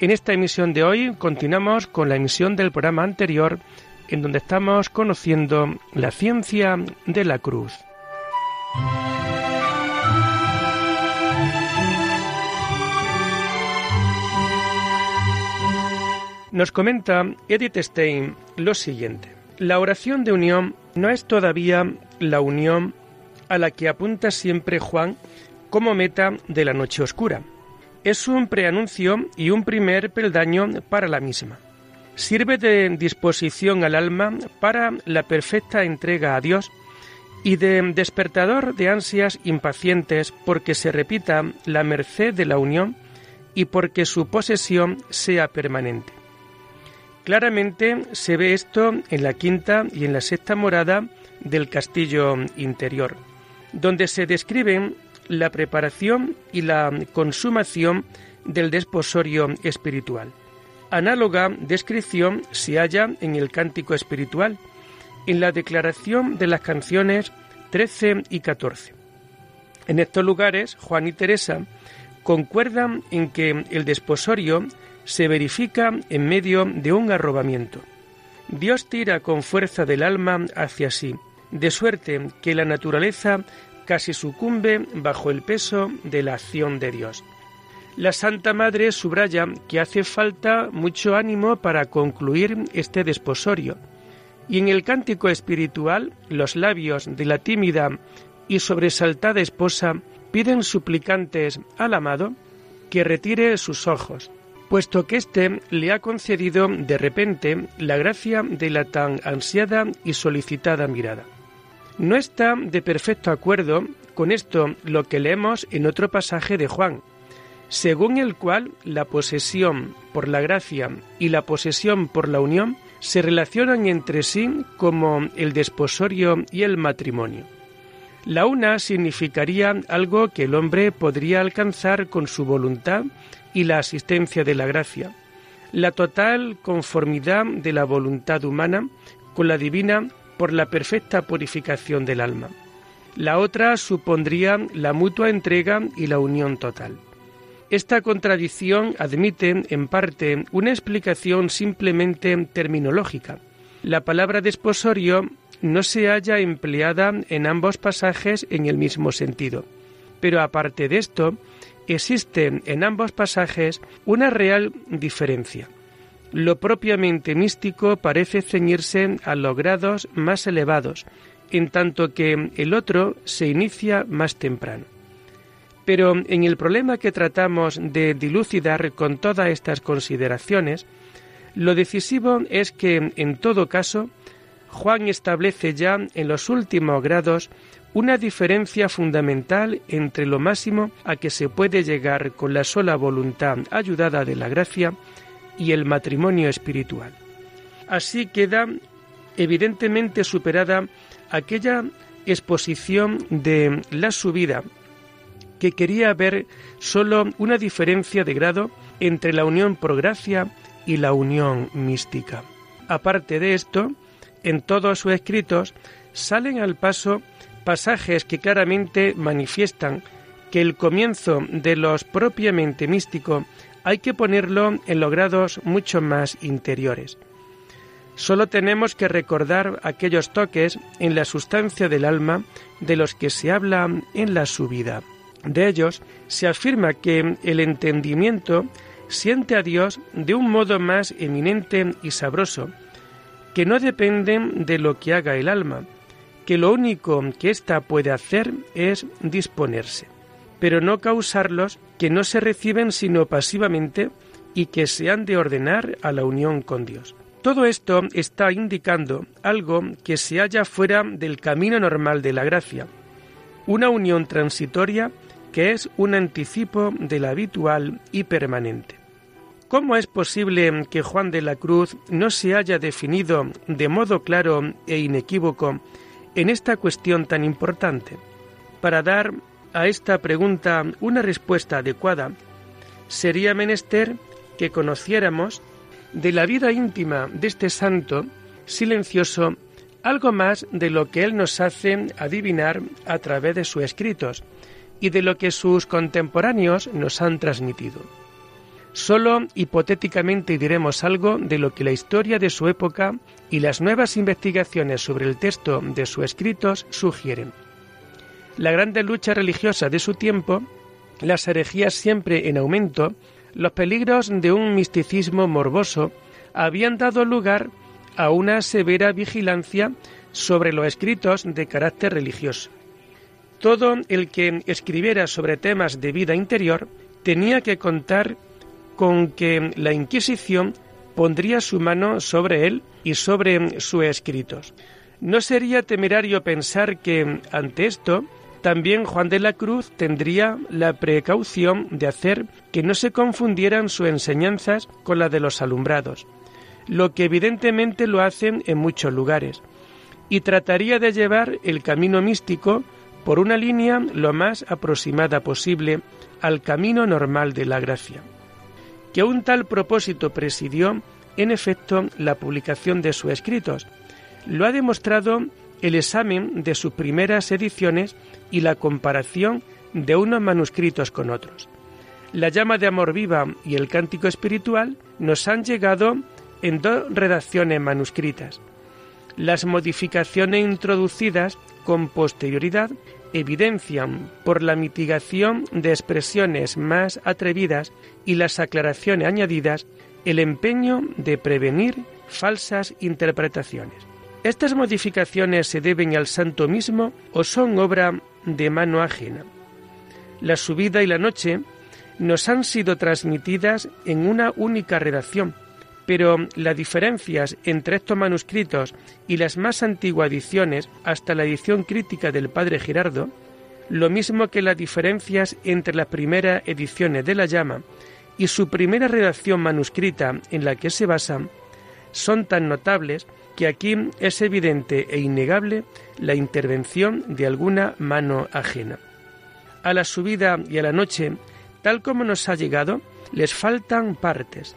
En esta emisión de hoy continuamos con la emisión del programa anterior en donde estamos conociendo la ciencia de la cruz. Nos comenta Edith Stein lo siguiente. La oración de unión no es todavía la unión a la que apunta siempre Juan como meta de la noche oscura es un preanuncio y un primer peldaño para la misma. Sirve de disposición al alma para la perfecta entrega a Dios y de despertador de ansias impacientes porque se repita la merced de la unión y porque su posesión sea permanente. Claramente se ve esto en la quinta y en la sexta morada del castillo interior, donde se describen la preparación y la consumación del desposorio espiritual. Análoga descripción se halla en el cántico espiritual, en la declaración de las canciones 13 y 14. En estos lugares, Juan y Teresa concuerdan en que el desposorio se verifica en medio de un arrobamiento. Dios tira con fuerza del alma hacia sí, de suerte que la naturaleza casi sucumbe bajo el peso de la acción de Dios. La Santa Madre subraya que hace falta mucho ánimo para concluir este desposorio, y en el cántico espiritual los labios de la tímida y sobresaltada esposa piden suplicantes al amado que retire sus ojos, puesto que éste le ha concedido de repente la gracia de la tan ansiada y solicitada mirada. No está de perfecto acuerdo con esto lo que leemos en otro pasaje de Juan, según el cual la posesión por la gracia y la posesión por la unión se relacionan entre sí como el desposorio y el matrimonio. La una significaría algo que el hombre podría alcanzar con su voluntad y la asistencia de la gracia, la total conformidad de la voluntad humana con la divina por la perfecta purificación del alma. La otra supondría la mutua entrega y la unión total. Esta contradicción admite, en parte, una explicación simplemente terminológica. La palabra desposorio no se halla empleada en ambos pasajes en el mismo sentido. Pero aparte de esto, existe en ambos pasajes una real diferencia lo propiamente místico parece ceñirse a los grados más elevados, en tanto que el otro se inicia más temprano. Pero en el problema que tratamos de dilucidar con todas estas consideraciones, lo decisivo es que, en todo caso, Juan establece ya en los últimos grados una diferencia fundamental entre lo máximo a que se puede llegar con la sola voluntad ayudada de la gracia y el matrimonio espiritual. Así queda evidentemente superada aquella exposición de la subida que quería ver sólo una diferencia de grado entre la unión por gracia y la unión mística. Aparte de esto, en todos sus escritos salen al paso pasajes que claramente manifiestan que el comienzo de los propiamente místico hay que ponerlo en los grados mucho más interiores. Solo tenemos que recordar aquellos toques en la sustancia del alma de los que se habla en la subida. De ellos se afirma que el entendimiento siente a Dios de un modo más eminente y sabroso, que no depende de lo que haga el alma, que lo único que ésta puede hacer es disponerse pero no causarlos que no se reciben sino pasivamente y que se han de ordenar a la unión con Dios. Todo esto está indicando algo que se halla fuera del camino normal de la gracia, una unión transitoria que es un anticipo de la habitual y permanente. ¿Cómo es posible que Juan de la Cruz no se haya definido de modo claro e inequívoco en esta cuestión tan importante? Para dar a esta pregunta una respuesta adecuada, sería menester que conociéramos de la vida íntima de este santo silencioso algo más de lo que él nos hace adivinar a través de sus escritos y de lo que sus contemporáneos nos han transmitido. Solo hipotéticamente diremos algo de lo que la historia de su época y las nuevas investigaciones sobre el texto de sus escritos sugieren. La grande lucha religiosa de su tiempo, las herejías siempre en aumento, los peligros de un misticismo morboso habían dado lugar a una severa vigilancia sobre los escritos de carácter religioso. Todo el que escribiera sobre temas de vida interior tenía que contar con que la Inquisición pondría su mano sobre él y sobre sus escritos. No sería temerario pensar que, ante esto, también Juan de la Cruz tendría la precaución de hacer que no se confundieran sus enseñanzas con las de los alumbrados, lo que evidentemente lo hacen en muchos lugares, y trataría de llevar el camino místico por una línea lo más aproximada posible al camino normal de la gracia. Que un tal propósito presidió, en efecto, la publicación de sus escritos. Lo ha demostrado el examen de sus primeras ediciones y la comparación de unos manuscritos con otros. La llama de amor viva y el cántico espiritual nos han llegado en dos redacciones manuscritas. Las modificaciones introducidas con posterioridad evidencian por la mitigación de expresiones más atrevidas y las aclaraciones añadidas el empeño de prevenir falsas interpretaciones. ¿Estas modificaciones se deben al santo mismo o son obra de mano ajena? La subida y la noche nos han sido transmitidas en una única redacción, pero las diferencias entre estos manuscritos y las más antiguas ediciones, hasta la edición crítica del padre Girardo, lo mismo que las diferencias entre las primeras ediciones de la llama y su primera redacción manuscrita en la que se basan, son tan notables que aquí es evidente e innegable la intervención de alguna mano ajena. A la subida y a la noche, tal como nos ha llegado, les faltan partes.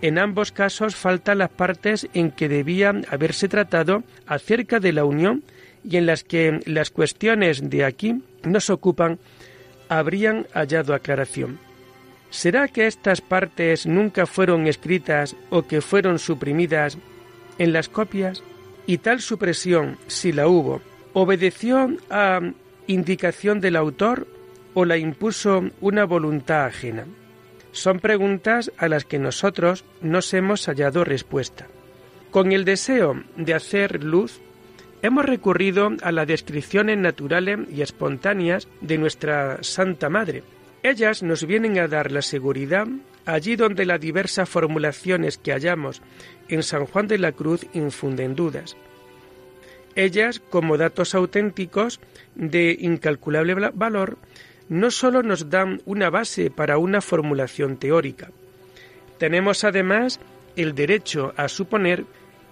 En ambos casos faltan las partes en que debía haberse tratado acerca de la unión y en las que las cuestiones de aquí nos ocupan habrían hallado aclaración. ¿Será que estas partes nunca fueron escritas o que fueron suprimidas en las copias y tal supresión, si la hubo, obedeció a indicación del autor o la impuso una voluntad ajena. Son preguntas a las que nosotros nos hemos hallado respuesta. Con el deseo de hacer luz, hemos recurrido a las descripciones naturales y espontáneas de nuestra Santa Madre. Ellas nos vienen a dar la seguridad allí donde las diversas formulaciones que hallamos en San Juan de la Cruz infunden dudas. Ellas, como datos auténticos de incalculable valor, no sólo nos dan una base para una formulación teórica, tenemos además el derecho a suponer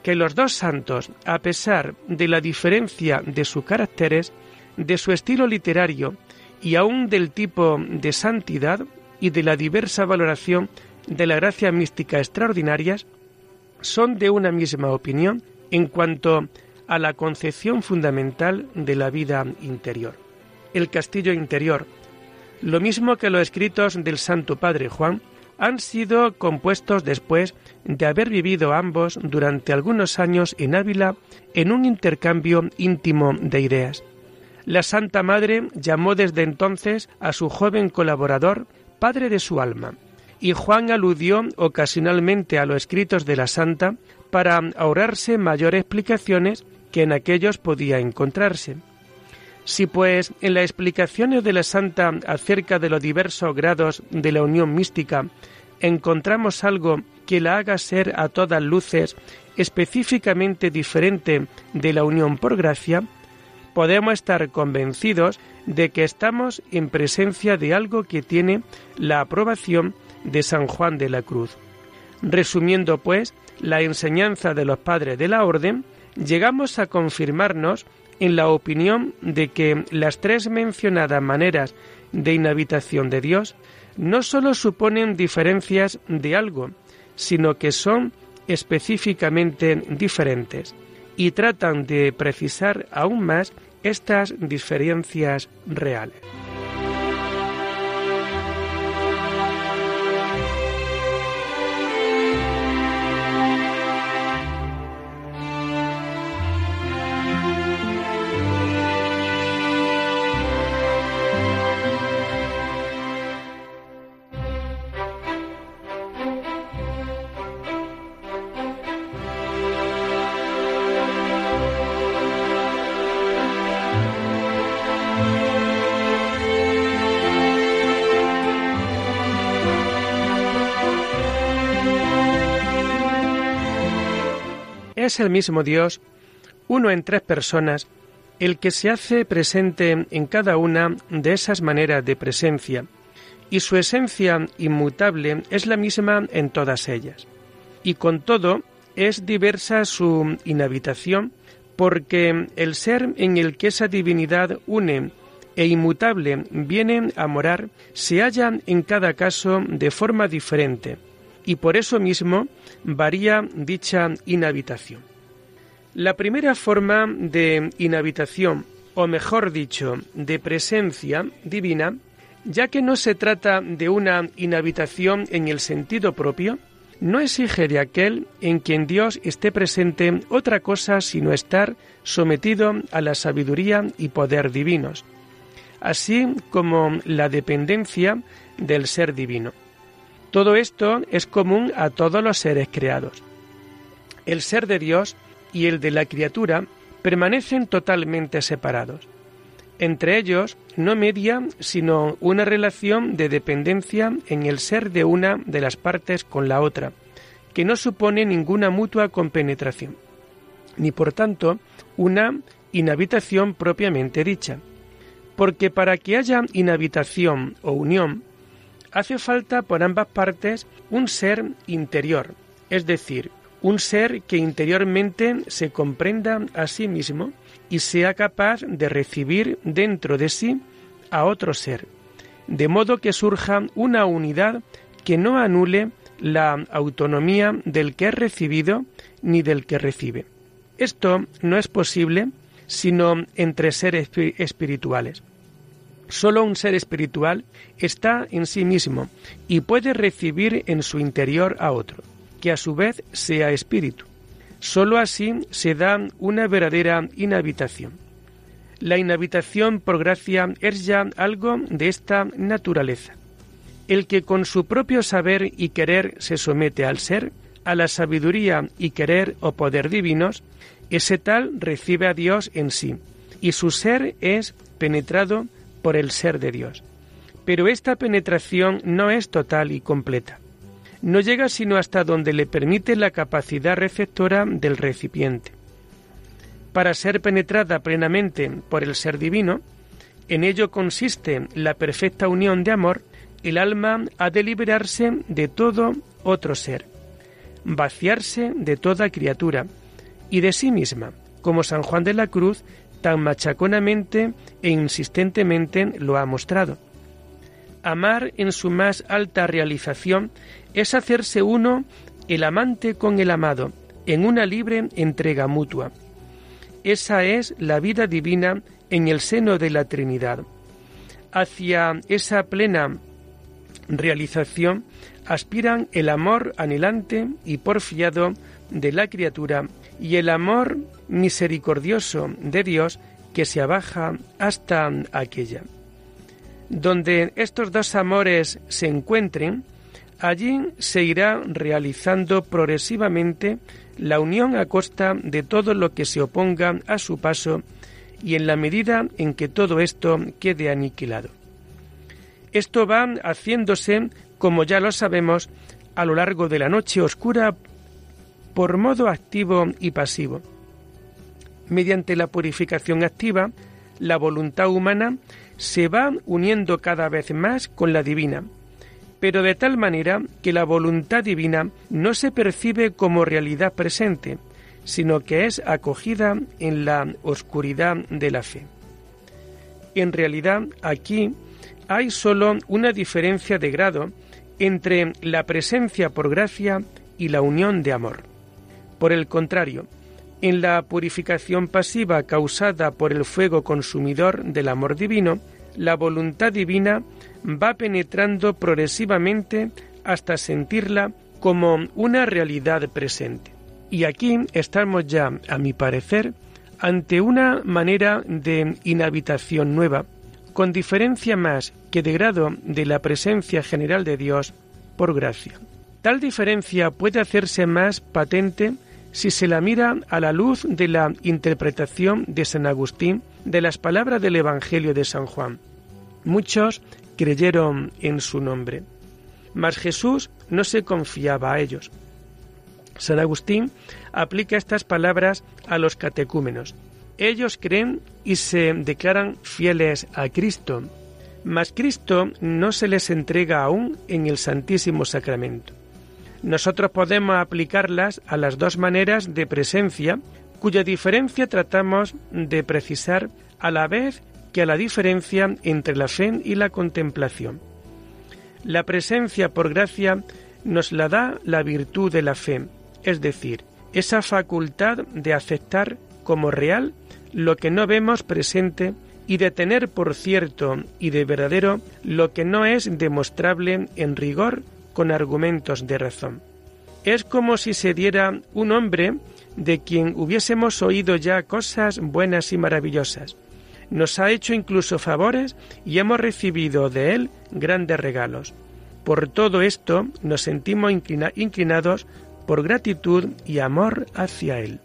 que los dos santos, a pesar de la diferencia de sus caracteres, de su estilo literario y aun del tipo de santidad y de la diversa valoración de la gracia mística extraordinarias, son de una misma opinión en cuanto a la concepción fundamental de la vida interior. El castillo interior, lo mismo que los escritos del Santo Padre Juan, han sido compuestos después de haber vivido ambos durante algunos años en Ávila en un intercambio íntimo de ideas. La Santa Madre llamó desde entonces a su joven colaborador Padre de su alma, y Juan aludió ocasionalmente a los escritos de la santa para ahorrarse mayores explicaciones que en aquellos podía encontrarse. Si pues en las explicaciones de la santa acerca de los diversos grados de la unión mística encontramos algo que la haga ser a todas luces específicamente diferente de la unión por gracia, podemos estar convencidos de que estamos en presencia de algo que tiene la aprobación de San Juan de la Cruz. Resumiendo, pues, la enseñanza de los padres de la Orden, llegamos a confirmarnos en la opinión de que las tres mencionadas maneras de inhabitación de Dios no sólo suponen diferencias de algo, sino que son específicamente diferentes y tratan de precisar aún más estas diferencias reales. Es el mismo Dios, uno en tres personas, el que se hace presente en cada una de esas maneras de presencia, y su esencia inmutable es la misma en todas ellas. Y con todo, es diversa su inhabitación, porque el ser en el que esa divinidad une e inmutable viene a morar se halla en cada caso de forma diferente, y por eso mismo varía dicha inhabitación. La primera forma de inhabitación, o mejor dicho, de presencia divina, ya que no se trata de una inhabitación en el sentido propio, no exige de aquel en quien Dios esté presente otra cosa sino estar sometido a la sabiduría y poder divinos, así como la dependencia del ser divino. Todo esto es común a todos los seres creados. El ser de Dios y el de la criatura permanecen totalmente separados. Entre ellos no media sino una relación de dependencia en el ser de una de las partes con la otra, que no supone ninguna mutua compenetración, ni por tanto una inhabitación propiamente dicha, porque para que haya inhabitación o unión, hace falta por ambas partes un ser interior, es decir, un ser que interiormente se comprenda a sí mismo y sea capaz de recibir dentro de sí a otro ser, de modo que surja una unidad que no anule la autonomía del que es recibido ni del que recibe. Esto no es posible sino entre seres espirituales. Solo un ser espiritual está en sí mismo y puede recibir en su interior a otro, que a su vez sea espíritu. Solo así se da una verdadera inhabitación. La inhabitación por gracia es ya algo de esta naturaleza. El que con su propio saber y querer se somete al ser, a la sabiduría y querer o poder divinos, ese tal recibe a Dios en sí, y su ser es penetrado por el ser de Dios. Pero esta penetración no es total y completa. No llega sino hasta donde le permite la capacidad receptora del recipiente. Para ser penetrada plenamente por el ser divino, en ello consiste la perfecta unión de amor, el alma ha de liberarse de todo otro ser, vaciarse de toda criatura y de sí misma, como San Juan de la Cruz tan machaconamente e insistentemente lo ha mostrado. Amar en su más alta realización es hacerse uno el amante con el amado, en una libre entrega mutua. Esa es la vida divina en el seno de la Trinidad. Hacia esa plena realización aspiran el amor anhelante y porfiado de la criatura y el amor misericordioso de Dios que se abaja hasta aquella. Donde estos dos amores se encuentren, allí se irá realizando progresivamente la unión a costa de todo lo que se oponga a su paso y en la medida en que todo esto quede aniquilado. Esto va haciéndose, como ya lo sabemos, a lo largo de la noche oscura por modo activo y pasivo. Mediante la purificación activa, la voluntad humana se va uniendo cada vez más con la divina, pero de tal manera que la voluntad divina no se percibe como realidad presente, sino que es acogida en la oscuridad de la fe. En realidad, aquí hay sólo una diferencia de grado entre la presencia por gracia y la unión de amor. Por el contrario, en la purificación pasiva causada por el fuego consumidor del amor divino, la voluntad divina va penetrando progresivamente hasta sentirla como una realidad presente. Y aquí estamos ya, a mi parecer, ante una manera de inhabitación nueva, con diferencia más que de grado de la presencia general de Dios por gracia. Tal diferencia puede hacerse más patente si se la mira a la luz de la interpretación de San Agustín de las palabras del Evangelio de San Juan. Muchos creyeron en su nombre, mas Jesús no se confiaba a ellos. San Agustín aplica estas palabras a los catecúmenos. Ellos creen y se declaran fieles a Cristo, mas Cristo no se les entrega aún en el Santísimo Sacramento. Nosotros podemos aplicarlas a las dos maneras de presencia, cuya diferencia tratamos de precisar a la vez que a la diferencia entre la fe y la contemplación. La presencia por gracia nos la da la virtud de la fe, es decir, esa facultad de aceptar como real lo que no vemos presente y de tener por cierto y de verdadero lo que no es demostrable en rigor con argumentos de razón. Es como si se diera un hombre de quien hubiésemos oído ya cosas buenas y maravillosas. Nos ha hecho incluso favores y hemos recibido de él grandes regalos. Por todo esto nos sentimos inclinados por gratitud y amor hacia él.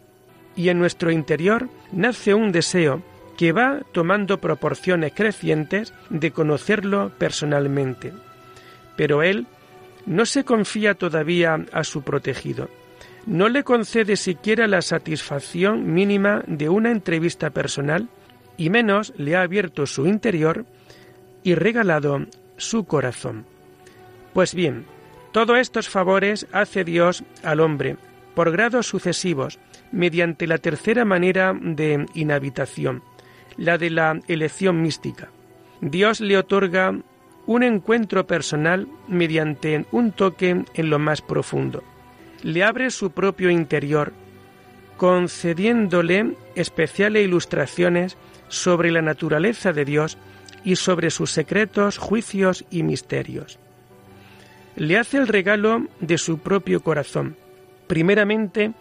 Y en nuestro interior nace un deseo que va tomando proporciones crecientes de conocerlo personalmente. Pero él no se confía todavía a su protegido. No le concede siquiera la satisfacción mínima de una entrevista personal y menos le ha abierto su interior y regalado su corazón. Pues bien, todos estos favores hace Dios al hombre por grados sucesivos, mediante la tercera manera de inhabitación, la de la elección mística. Dios le otorga un encuentro personal mediante un toque en lo más profundo. Le abre su propio interior, concediéndole especiales ilustraciones sobre la naturaleza de Dios y sobre sus secretos, juicios y misterios. Le hace el regalo de su propio corazón, primeramente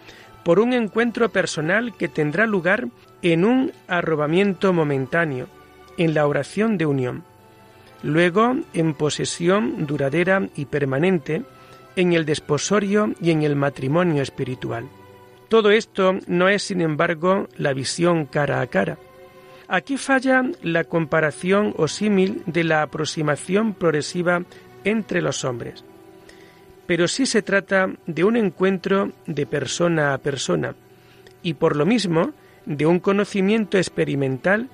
por un encuentro personal que tendrá lugar en un arrobamiento momentáneo, en la oración de unión luego en posesión duradera y permanente, en el desposorio y en el matrimonio espiritual. Todo esto no es, sin embargo, la visión cara a cara. Aquí falla la comparación o símil de la aproximación progresiva entre los hombres. Pero sí se trata de un encuentro de persona a persona y por lo mismo de un conocimiento experimental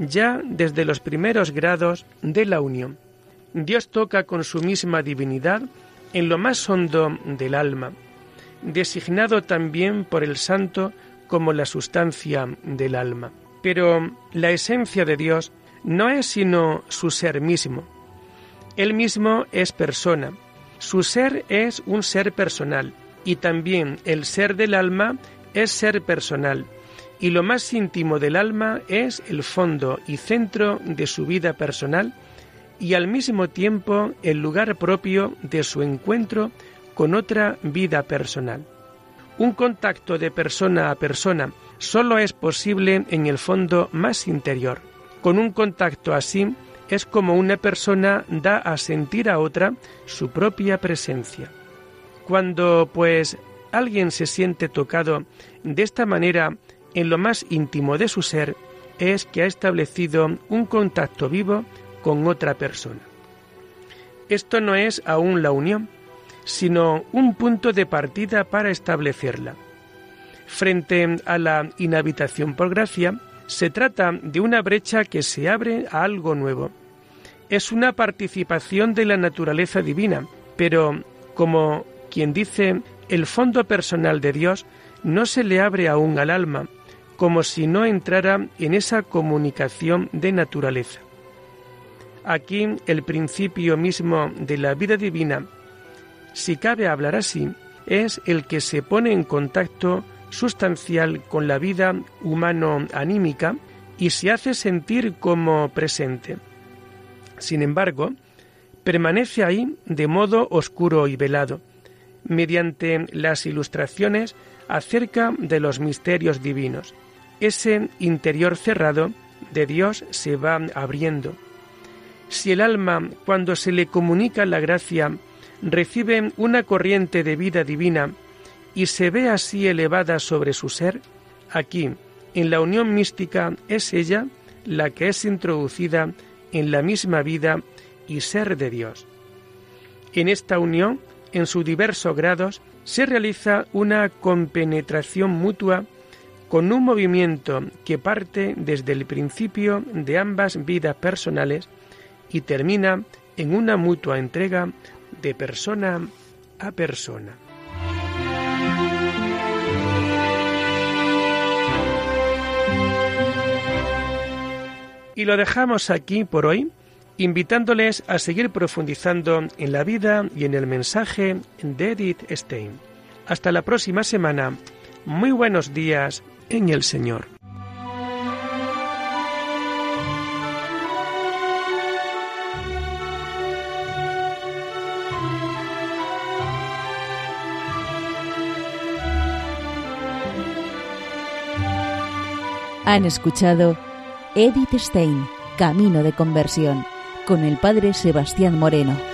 ya desde los primeros grados de la unión. Dios toca con su misma divinidad en lo más hondo del alma, designado también por el santo como la sustancia del alma. Pero la esencia de Dios no es sino su ser mismo. Él mismo es persona. Su ser es un ser personal y también el ser del alma es ser personal y lo más íntimo del alma es el fondo y centro de su vida personal y al mismo tiempo el lugar propio de su encuentro con otra vida personal. Un contacto de persona a persona solo es posible en el fondo más interior. Con un contacto así es como una persona da a sentir a otra su propia presencia. Cuando, pues, alguien se siente tocado de esta manera en lo más íntimo de su ser es que ha establecido un contacto vivo con otra persona. Esto no es aún la unión, sino un punto de partida para establecerla. Frente a la inhabitación por gracia, se trata de una brecha que se abre a algo nuevo. es una participación de la naturaleza divina, pero como quien dice, el fondo personal de Dios no se le abre aún al alma, como si no entrara en esa comunicación de naturaleza. Aquí el principio mismo de la vida divina, si cabe hablar así, es el que se pone en contacto sustancial con la vida humano-anímica y se hace sentir como presente. Sin embargo, permanece ahí de modo oscuro y velado, mediante las ilustraciones acerca de los misterios divinos. Ese interior cerrado de Dios se va abriendo. Si el alma, cuando se le comunica la gracia, recibe una corriente de vida divina y se ve así elevada sobre su ser, aquí, en la unión mística, es ella la que es introducida en la misma vida y ser de Dios. En esta unión, en sus diversos grados, se realiza una compenetración mutua con un movimiento que parte desde el principio de ambas vidas personales y termina en una mutua entrega de persona a persona. Y lo dejamos aquí por hoy, invitándoles a seguir profundizando en la vida y en el mensaje de Edith Stein. Hasta la próxima semana. Muy buenos días en el Señor. Han escuchado Edith Stein, Camino de Conversión, con el Padre Sebastián Moreno.